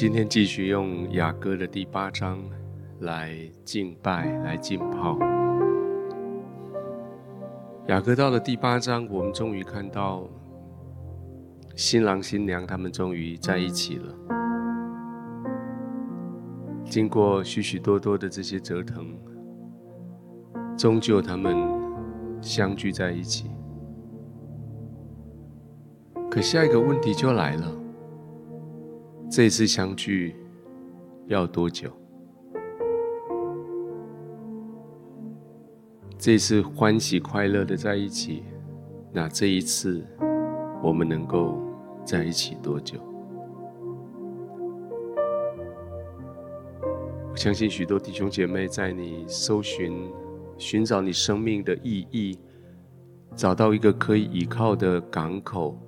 今天继续用雅歌的第八章来敬拜、来浸泡。雅歌到了第八章，我们终于看到新郎新娘他们终于在一起了。经过许许多多的这些折腾，终究他们相聚在一起。可下一个问题就来了。这次相聚要多久？这次欢喜快乐的在一起，那这一次我们能够在一起多久？我相信许多弟兄姐妹在你搜寻、寻找你生命的意义，找到一个可以依靠的港口。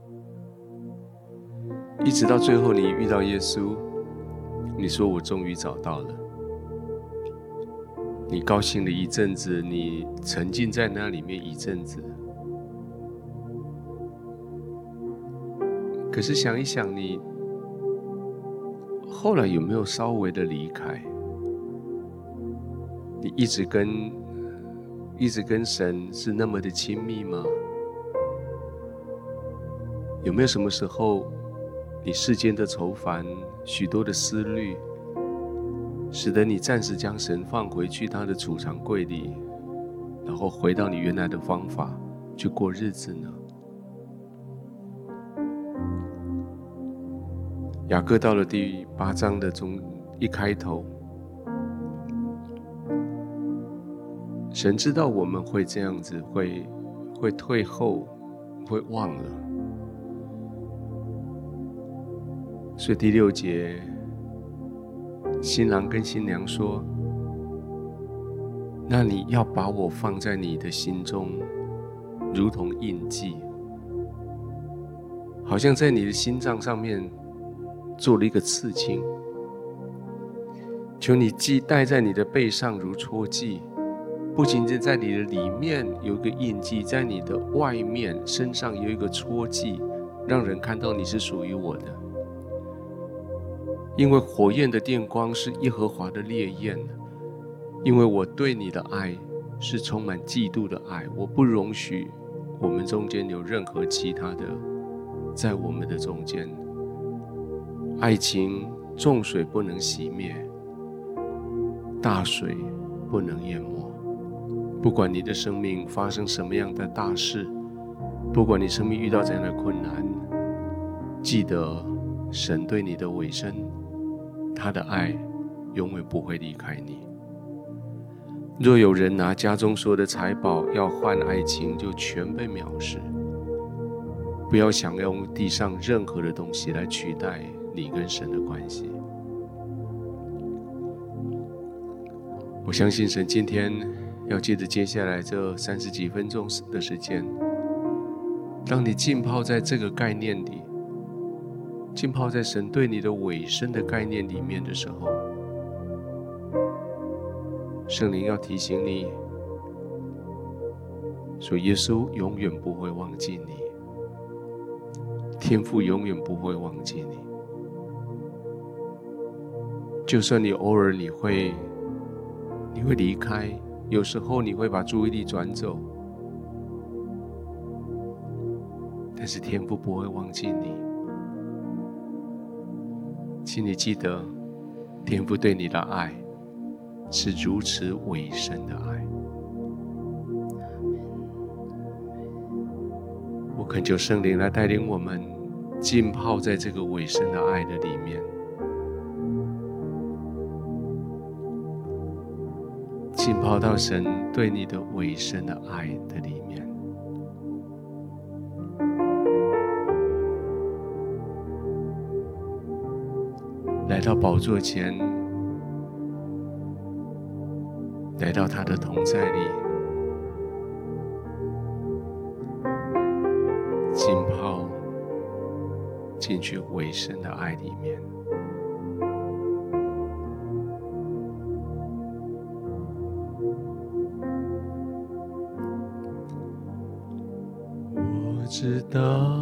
一直到最后，你遇到耶稣，你说：“我终于找到了。”你高兴了一阵子，你沉浸在那里面一阵子。可是想一想，你后来有没有稍微的离开？你一直跟一直跟神是那么的亲密吗？有没有什么时候？你世间的愁烦，许多的思虑，使得你暂时将神放回去他的储藏柜里，然后回到你原来的方法去过日子呢？雅各到了第八章的中一开头，神知道我们会这样子，会会退后，会忘了。所以第六节，新郎跟新娘说：“那你要把我放在你的心中，如同印记，好像在你的心脏上面做了一个刺青。求你记戴在你的背上如戳记，不仅仅在你的里面有一个印记，在你的外面身上有一个戳记，让人看到你是属于我的。”因为火焰的电光是耶和华的烈焰，因为我对你的爱是充满嫉妒的爱，我不容许我们中间有任何其他的在我们的中间。爱情重水不能熄灭，大水不能淹没。不管你的生命发生什么样的大事，不管你生命遇到怎样的困难，记得神对你的委身。他的爱永远不会离开你。若有人拿家中所有的财宝要换爱情，就全被藐视。不要想用地上任何的东西来取代你跟神的关系。我相信神今天要借着接下来这三十几分钟的时间，让你浸泡在这个概念里。浸泡在神对你的委身的概念里面的时候，圣灵要提醒你，说耶稣永远不会忘记你，天父永远不会忘记你。就算你偶尔你会，你会离开，有时候你会把注意力转走，但是天父不会忘记你。请你记得，天父对你的爱是如此委身的爱。我恳求圣灵来带领我们浸泡在这个委身的爱的里面，浸泡到神对你的委身的爱的里面。来到宝座前，来到他的同在里，浸泡进去委身的爱里面。我知道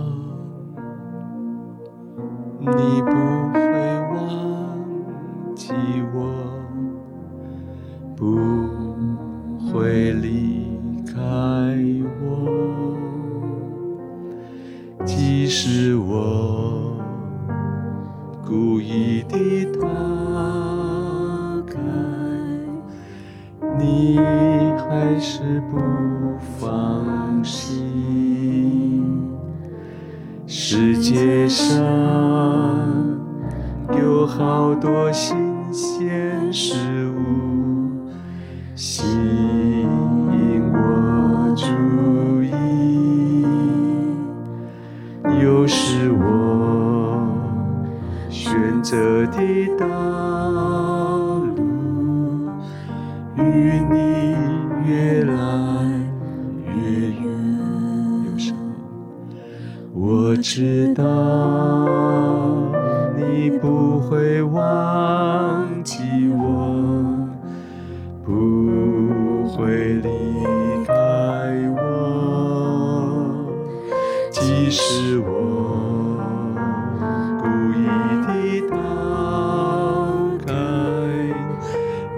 我知道。你不会忘记我，不会离开我，即使我故意的逃开，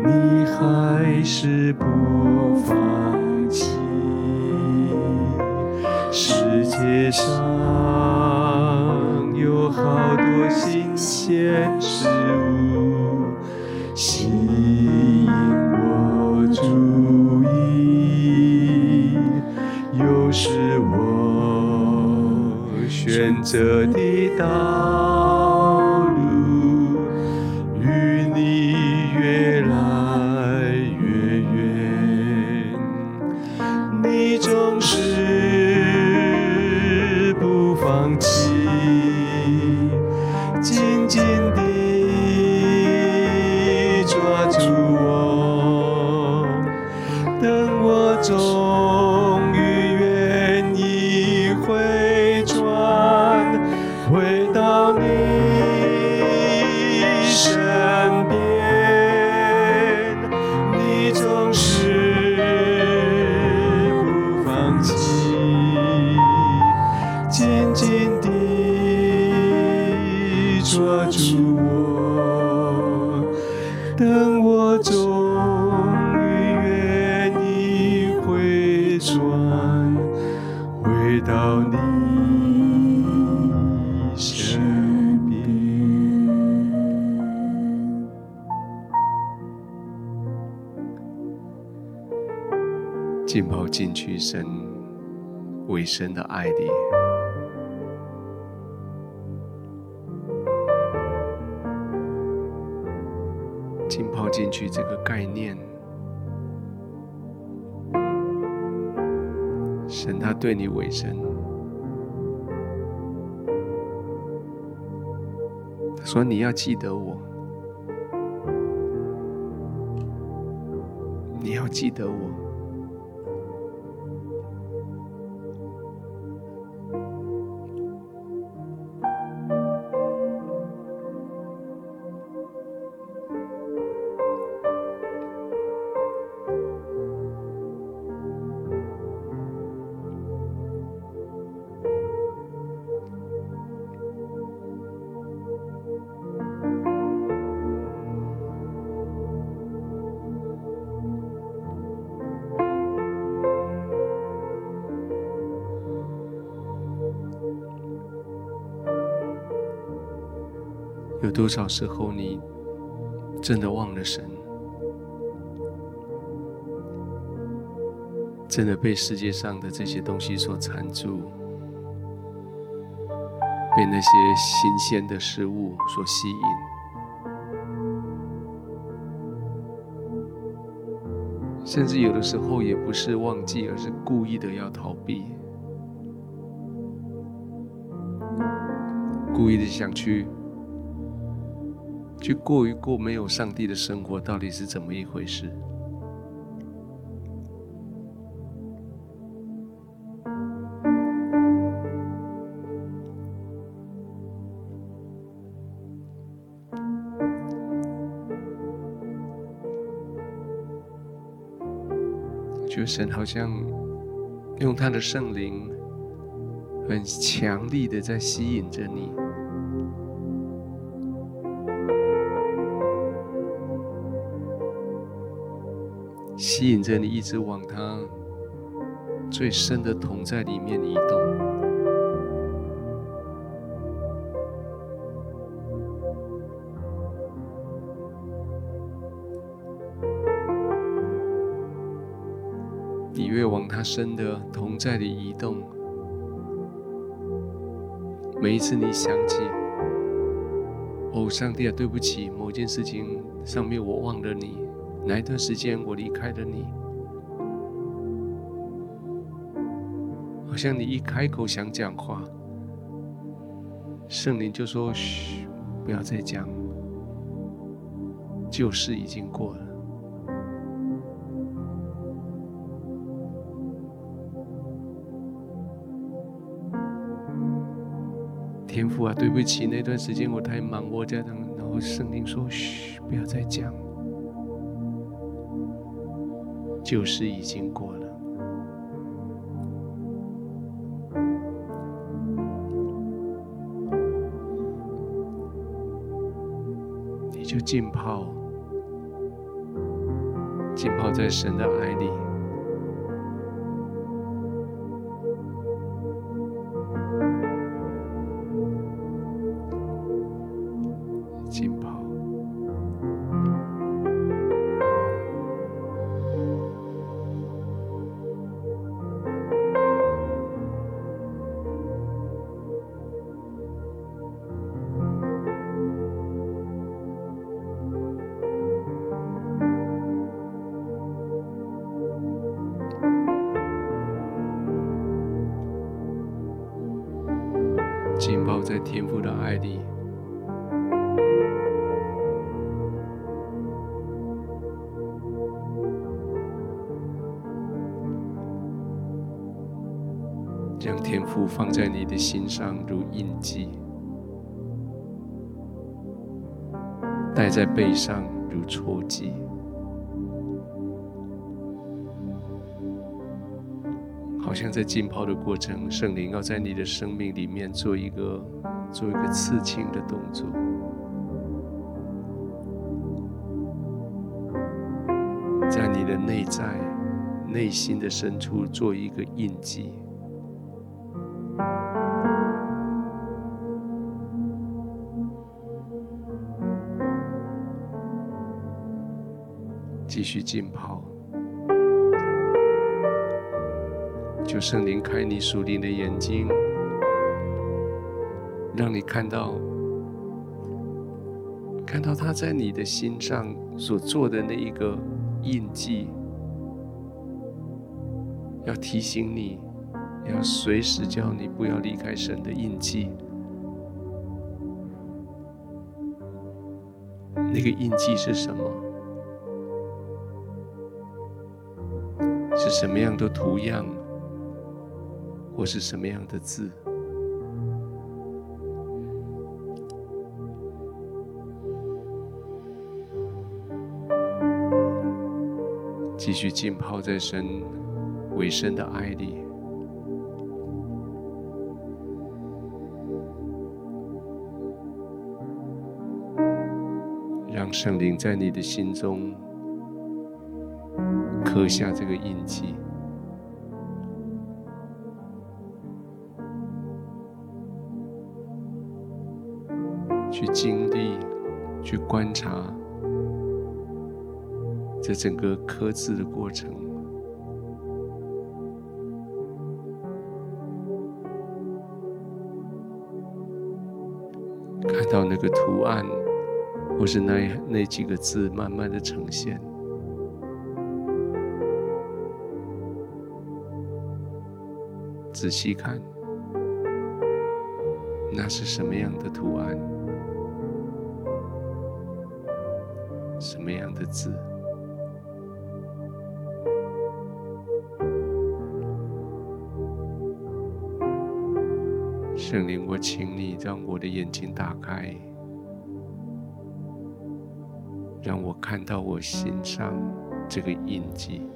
你还是不放弃。世界上。些事物吸引我注意，又是我选择的道神为神的爱里，浸泡进去这个概念，神他对你委身，他说你要记得我，你要记得我。有多少时候，你真的忘了神，真的被世界上的这些东西所缠住，被那些新鲜的事物所吸引，甚至有的时候也不是忘记，而是故意的要逃避，故意的想去。去过一过没有上帝的生活，到底是怎么一回事？觉得神好像用他的圣灵，很强力的在吸引着你。吸引着你，一直往他最深的同在里面移动。你越往他深的同在里移动，每一次你想起，哦，上帝啊，对不起，某件事情上面我忘了你。哪一段时间我离开了你？好像你一开口想讲话，圣灵就说：“嘘，不要再讲，旧事已经过了。”天父啊，对不起，那段时间我太忙，我这样，然后圣灵说：“嘘，不要再讲。”旧事已经过了，你就浸泡，浸泡在神的爱里。将天赋放在你的心上如印记，戴在背上如戳记。好像在浸泡的过程，圣灵要在你的生命里面做一个做一个刺青的动作，在你的内在、内心的深处做一个印记，续浸泡。求圣灵开你属灵的眼睛，让你看到，看到他在你的心上所做的那一个印记，要提醒你，要随时叫你不要离开神的印记。那个印记是什么？什么样的图样？或是什么样的字？继续浸泡在神为深的爱里，让圣灵在你的心中刻下这个印记。去经历，去观察这整个刻字的过程，看到那个图案，或是那那几个字慢慢的呈现，仔细看，那是什么样的图案？什么样的字？圣灵，我请你让我的眼睛打开，让我看到我心上这个印记。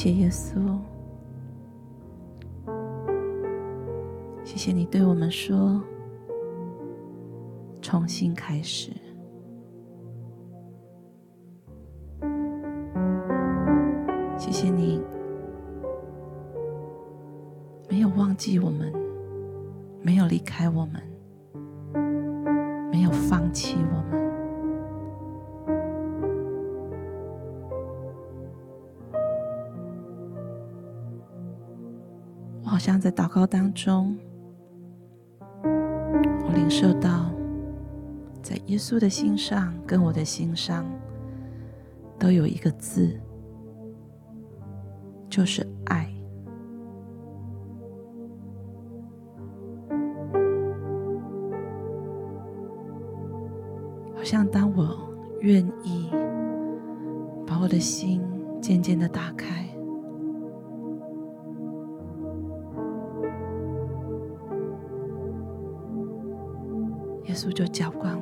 谢耶稣，谢谢你对我们说，重新开始。中，我领受到，在耶稣的心上跟我的心上，都有一个字。就是爱，好像当我愿意把我的心渐渐的打开，耶稣就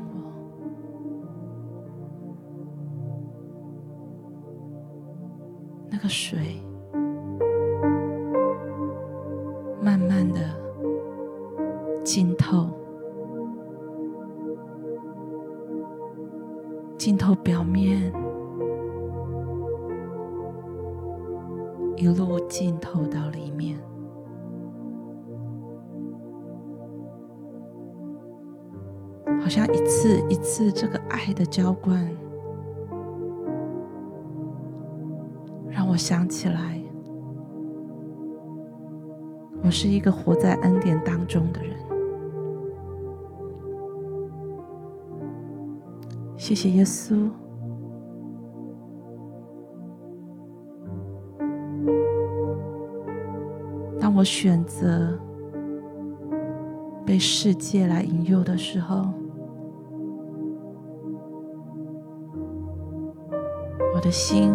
浇灌，让我想起来，我是一个活在恩典当中的人。谢谢耶稣。当我选择被世界来引诱的时候，的心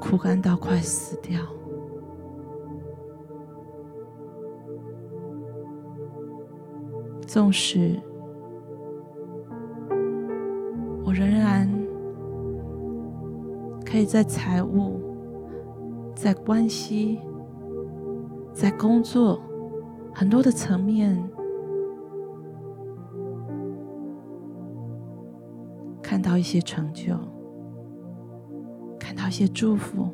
枯干到快死掉。纵使我仍然可以在财务、在关系、在工作很多的层面到一些成就，看到一些祝福，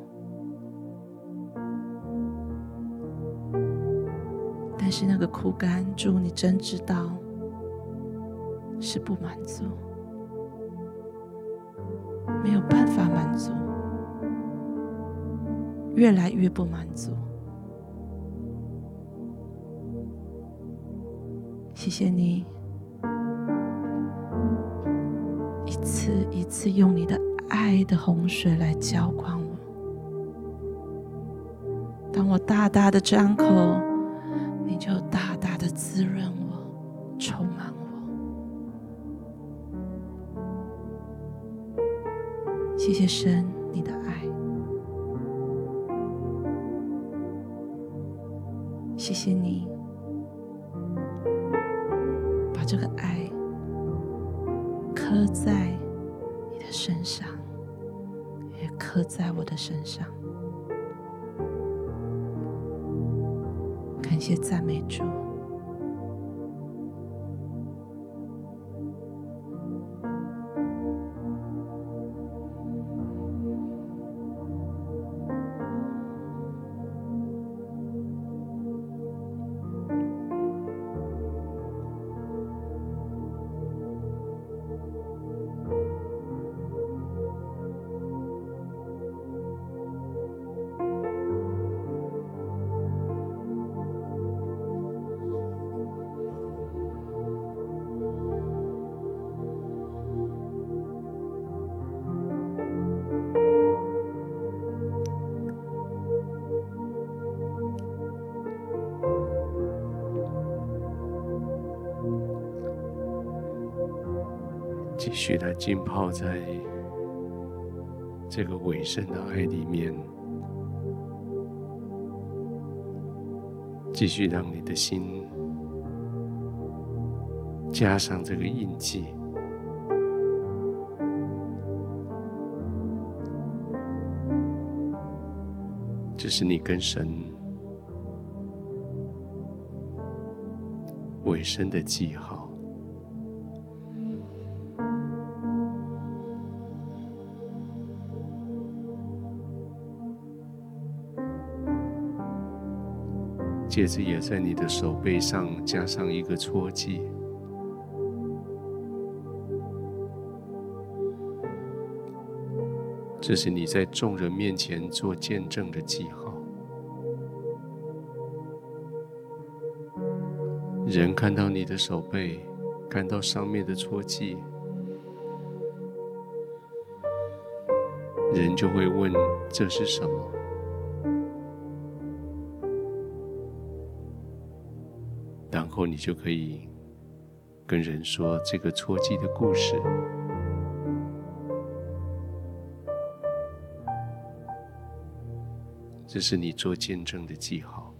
但是那个枯干，主，你真知道是不满足。没有办法满足，越来越不满足。谢谢你，一次一次用你的爱的洪水来浇灌我。当我大大的张口，你就大大的滋润我，充满我。谢谢神，继续来浸泡在这个委身的爱里面，继续让你的心加上这个印记，这是你跟神尾声的记号。戒指，也在你的手背上加上一个戳记。这是你在众人面前做见证的记号。人看到你的手背，看到上面的戳记，人就会问：这是什么？然后你就可以跟人说这个戳记的故事。这是你做见证的记号。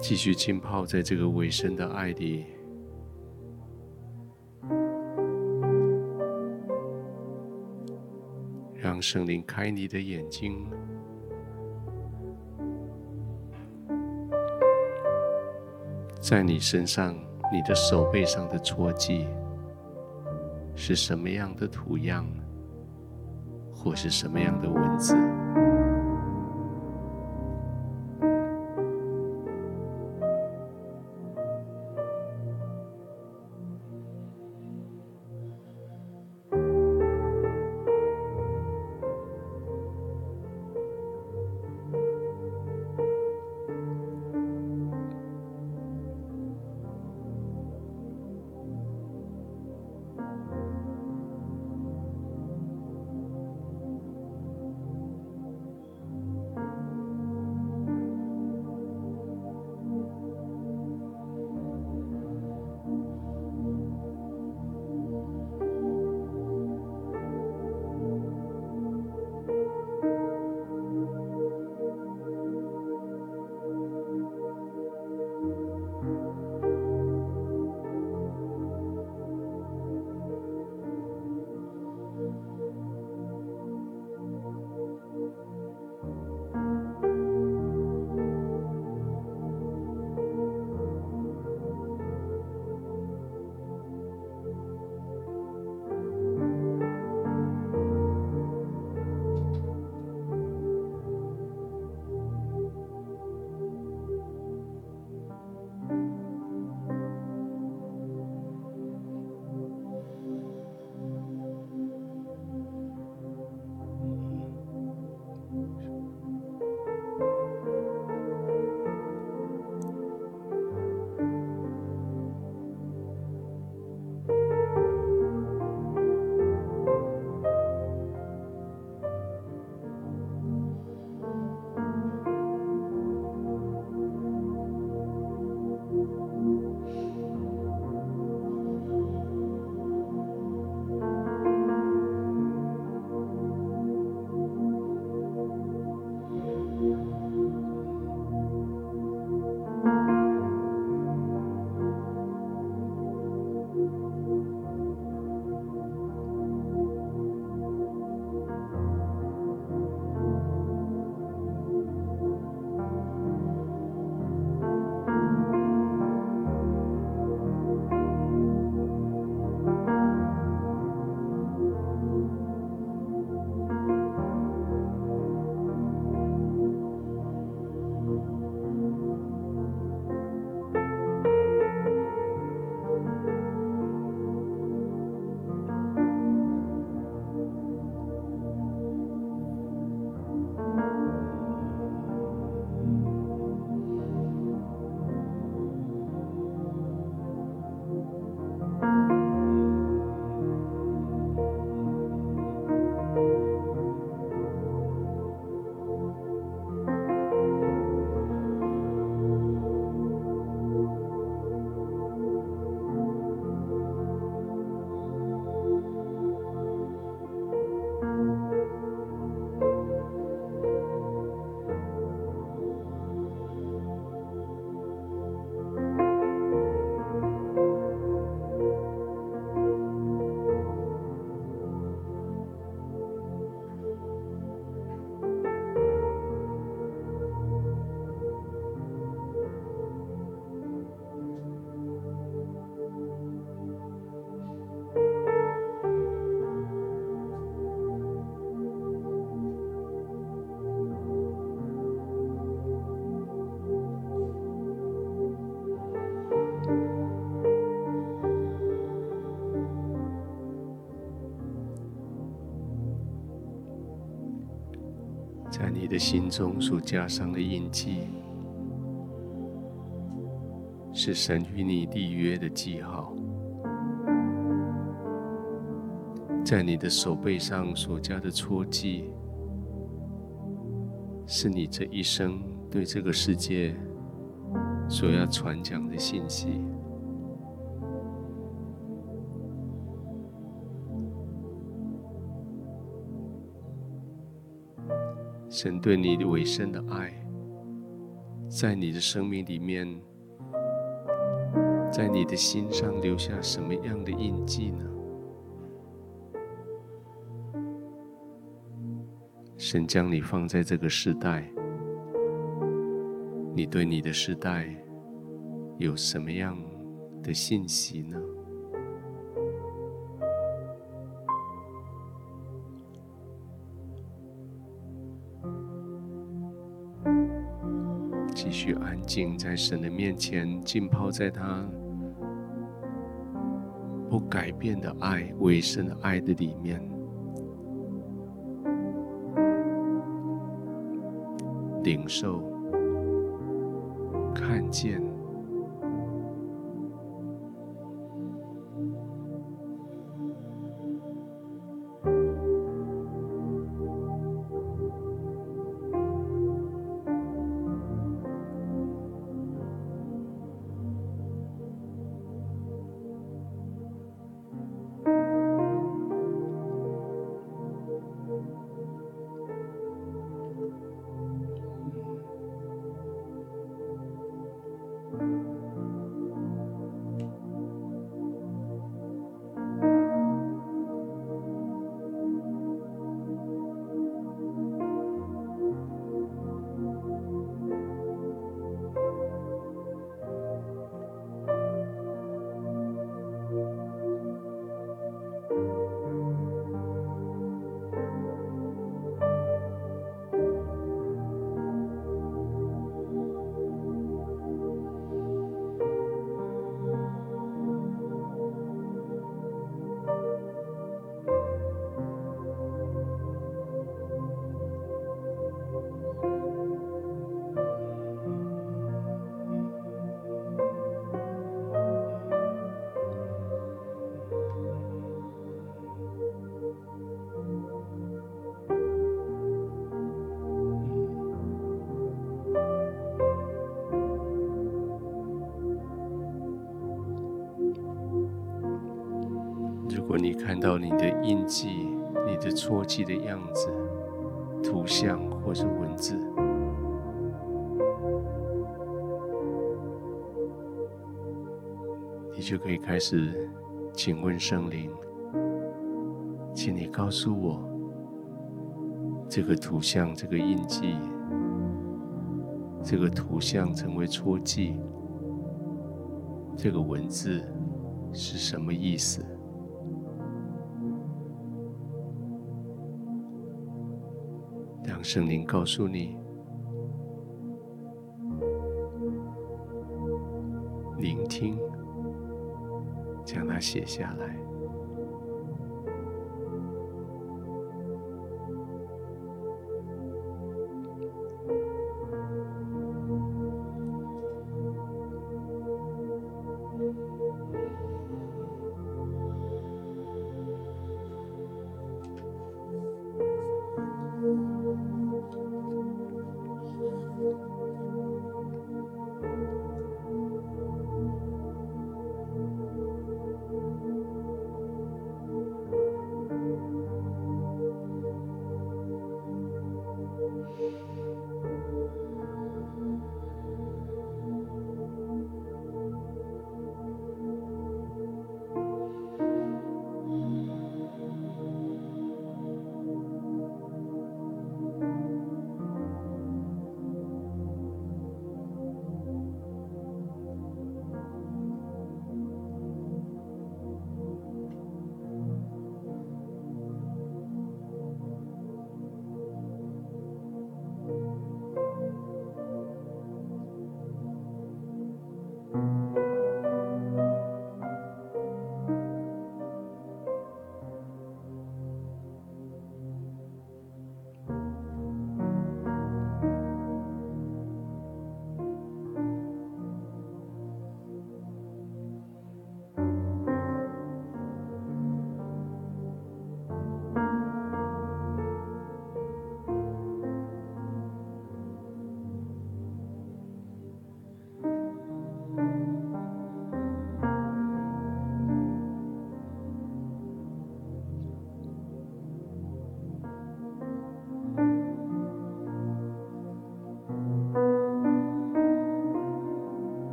继续浸泡在这个尾声的爱里，让圣灵开你的眼睛，在你身上、你的手背上的戳记。是什么样的图样，或是什么样的文字？你的心中所加上的印记，是神与你立约的记号；在你的手背上所加的戳记，是你这一生对这个世界所要传讲的信息。神对你的委身的爱，在你的生命里面，在你的心上留下什么样的印记呢？神将你放在这个时代，你对你的时代有什么样的信息呢？去安静在神的面前，浸泡在他不改变的爱、为神的爱的里面，领受、看见。如果你看到你的印记、你的戳记的样子、图像或是文字，你就可以开始请问圣灵，请你告诉我，这个图像、这个印记、这个图像成为戳记，这个文字是什么意思？圣灵告诉你，聆听，将它写下来。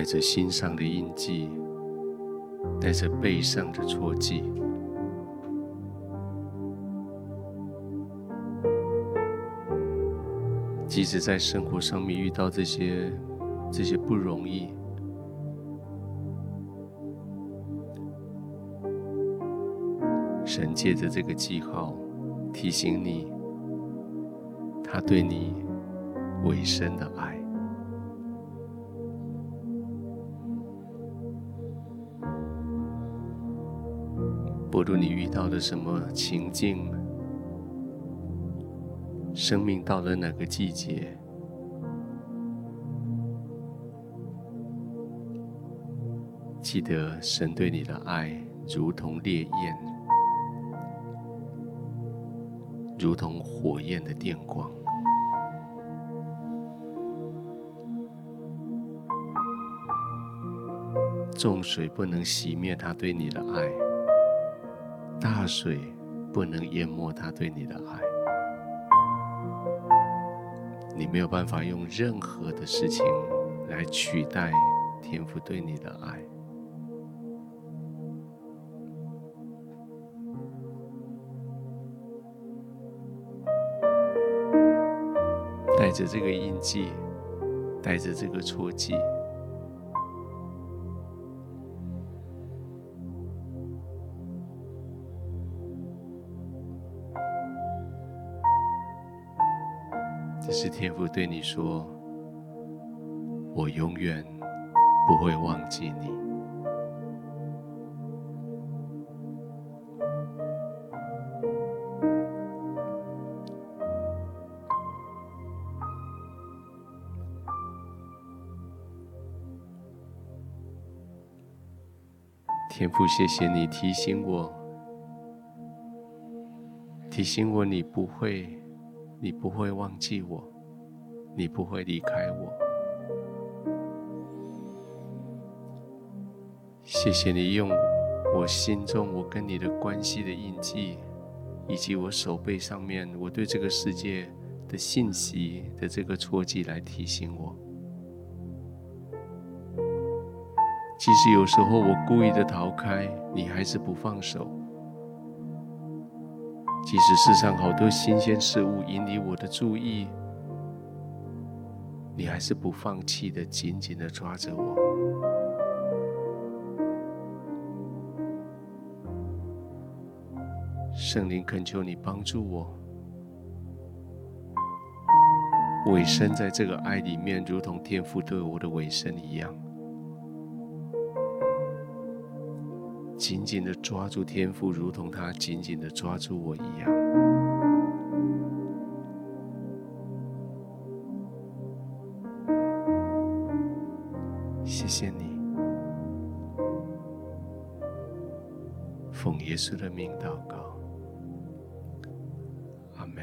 带着心上的印记，带着背上的戳记。即使在生活上面遇到这些这些不容易，神借着这个记号提醒你，他对你委身的爱。不论你遇到了什么情境。生命到了哪个季节，记得神对你的爱如同烈焰，如同火焰的电光。众水不能熄灭他对你的爱，大水不能淹没他对你的爱。你没有办法用任何的事情来取代天父对你的爱。带着这个印记，带着这个戳记。是天父对你说：“我永远不会忘记你。”天父，谢谢你提醒我，提醒我你不会。你不会忘记我，你不会离开我。谢谢你用我心中我跟你的关系的印记，以及我手背上面我对这个世界的信息的这个戳记来提醒我。即使有时候我故意的逃开，你还是不放手。即使世上好多新鲜事物引起我的注意，你还是不放弃的，紧紧的抓着我。圣灵恳求你帮助我，委身在这个爱里面，如同天父对我的委身一样。紧紧的抓住天父，如同他紧紧的抓住我一样。谢谢你，奉耶稣的名祷告，阿门。